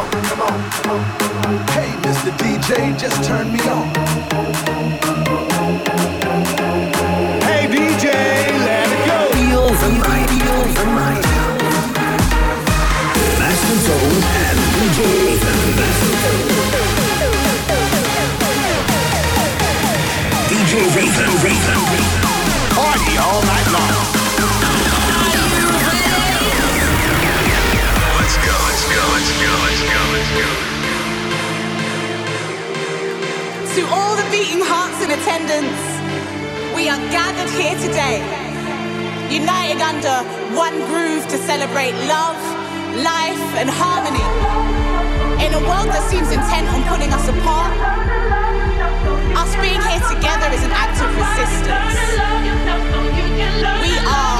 on, come on, come on. Hey, Mr. DJ, just turn me on. Hey, DJ, let it go. Feel the night, feel the night. Master Zone and DJ Ethan. DJ Ethan, Ethan. Party all night long. Let's go, let's go, let's go. To all the beating hearts in attendance, we are gathered here today, united under one groove to celebrate love, life, and harmony. In a world that seems intent on pulling us apart, us being here together is an act of resistance. We are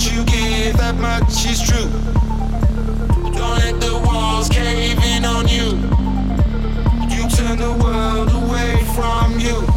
what you give, that much is true. Don't let the walls cave in on you. You turn the world away from you.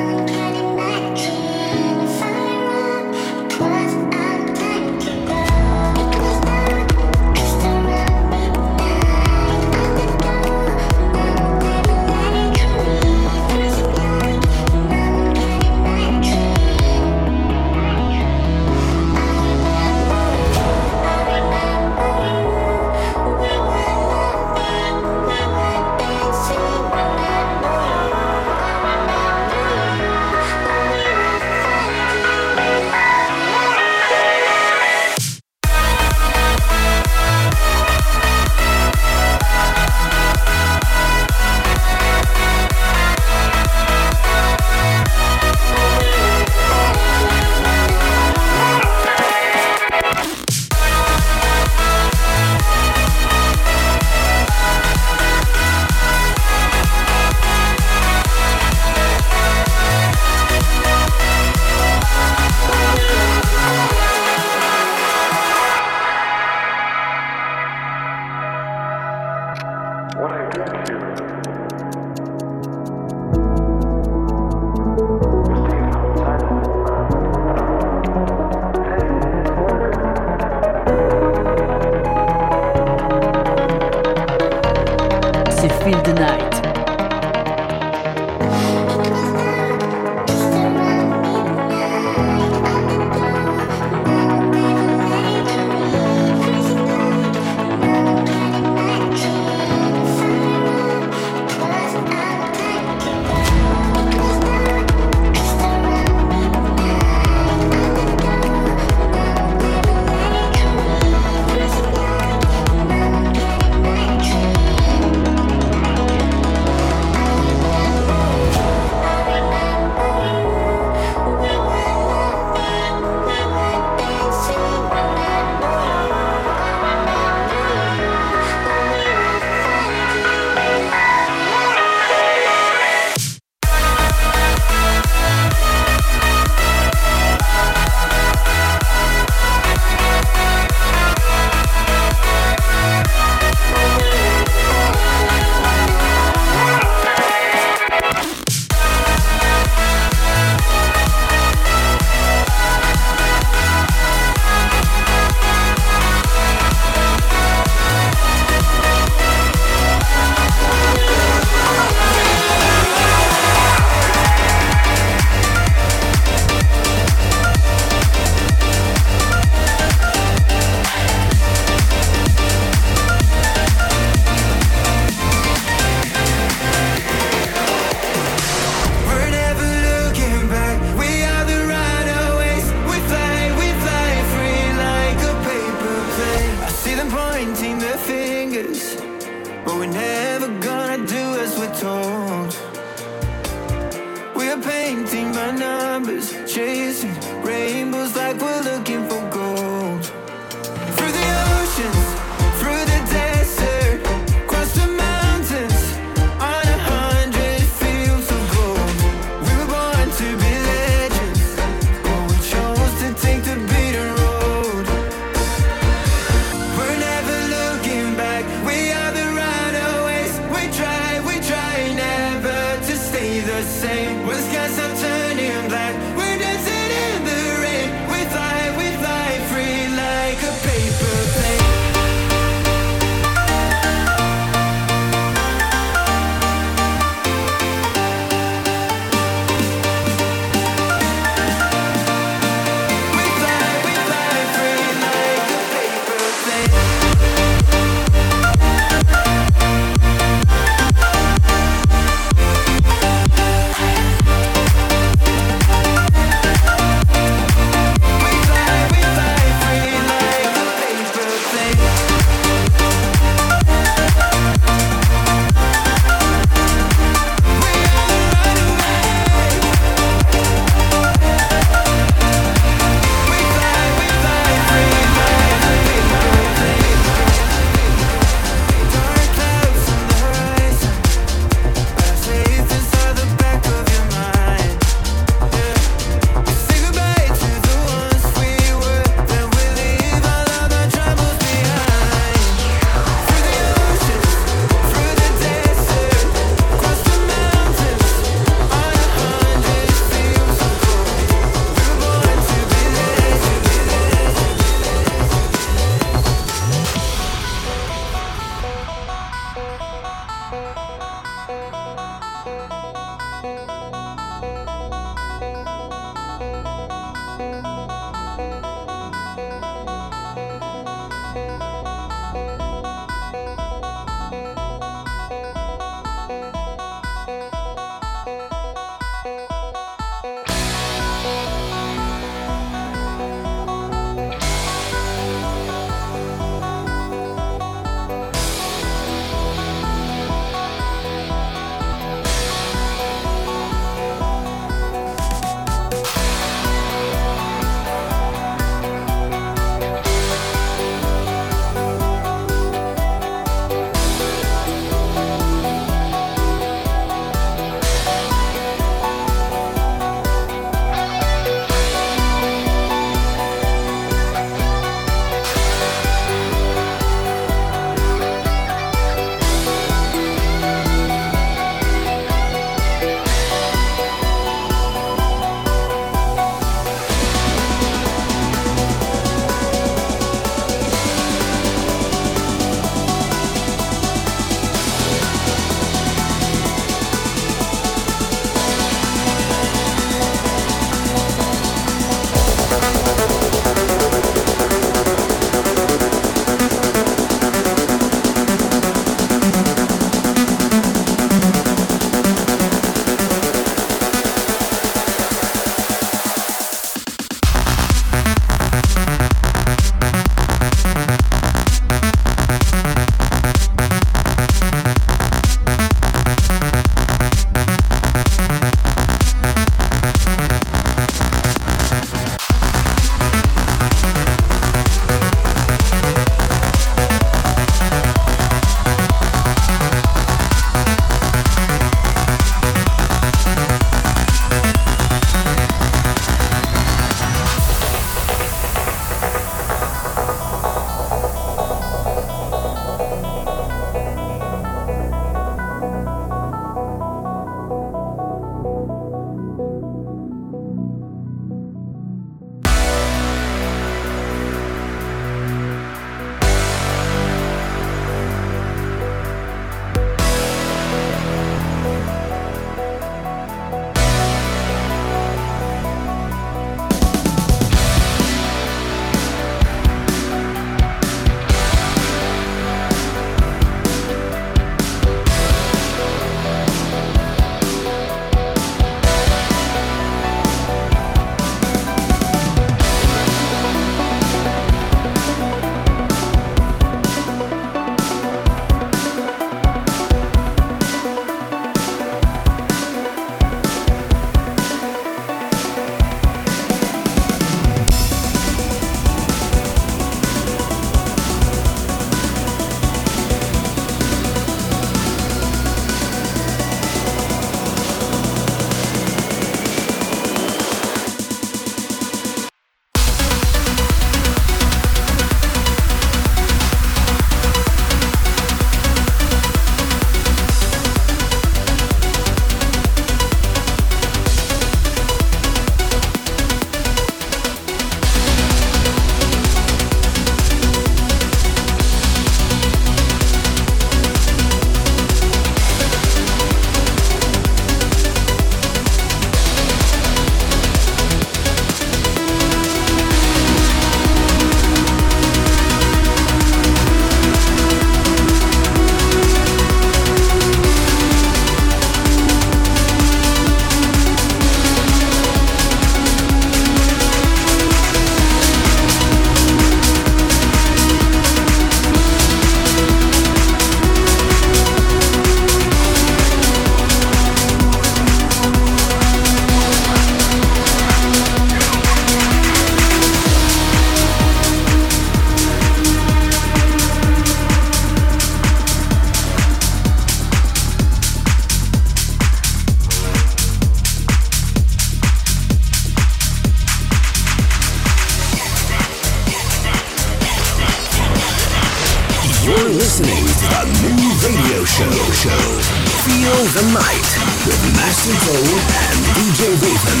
The night with Master Tone and DJ Raven.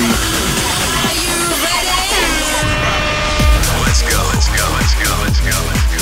Are you ready? Let's go, let's go, let's go, let's go, let's go.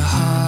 Your heart.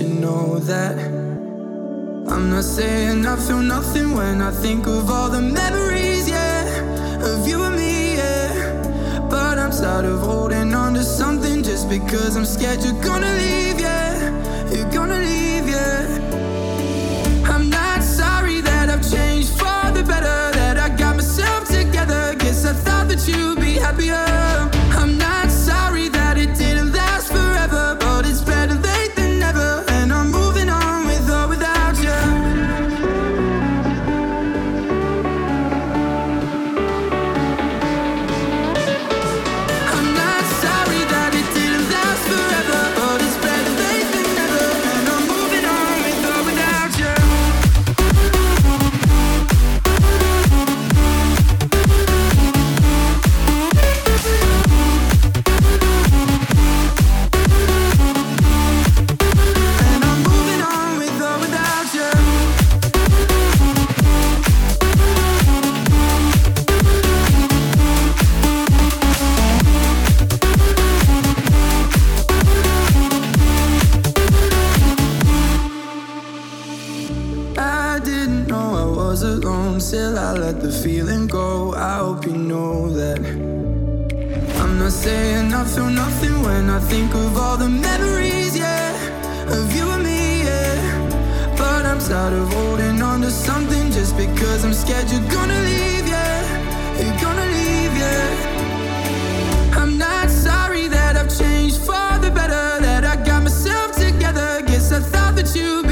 You know that? I'm not saying I feel nothing when I think of all the memories, yeah, of you and me, yeah. But I'm tired of holding on to something just because I'm scared you're gonna leave, I'm saying I feel nothing when I think of all the memories, yeah, of you and me, yeah. But I'm tired of holding on to something just because I'm scared you're gonna leave, yeah. You're gonna leave, yeah. I'm not sorry that I've changed for the better, that I got myself together. Guess I thought that you'd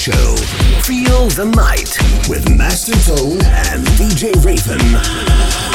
show. Feel the night with Master Tone and DJ Raven.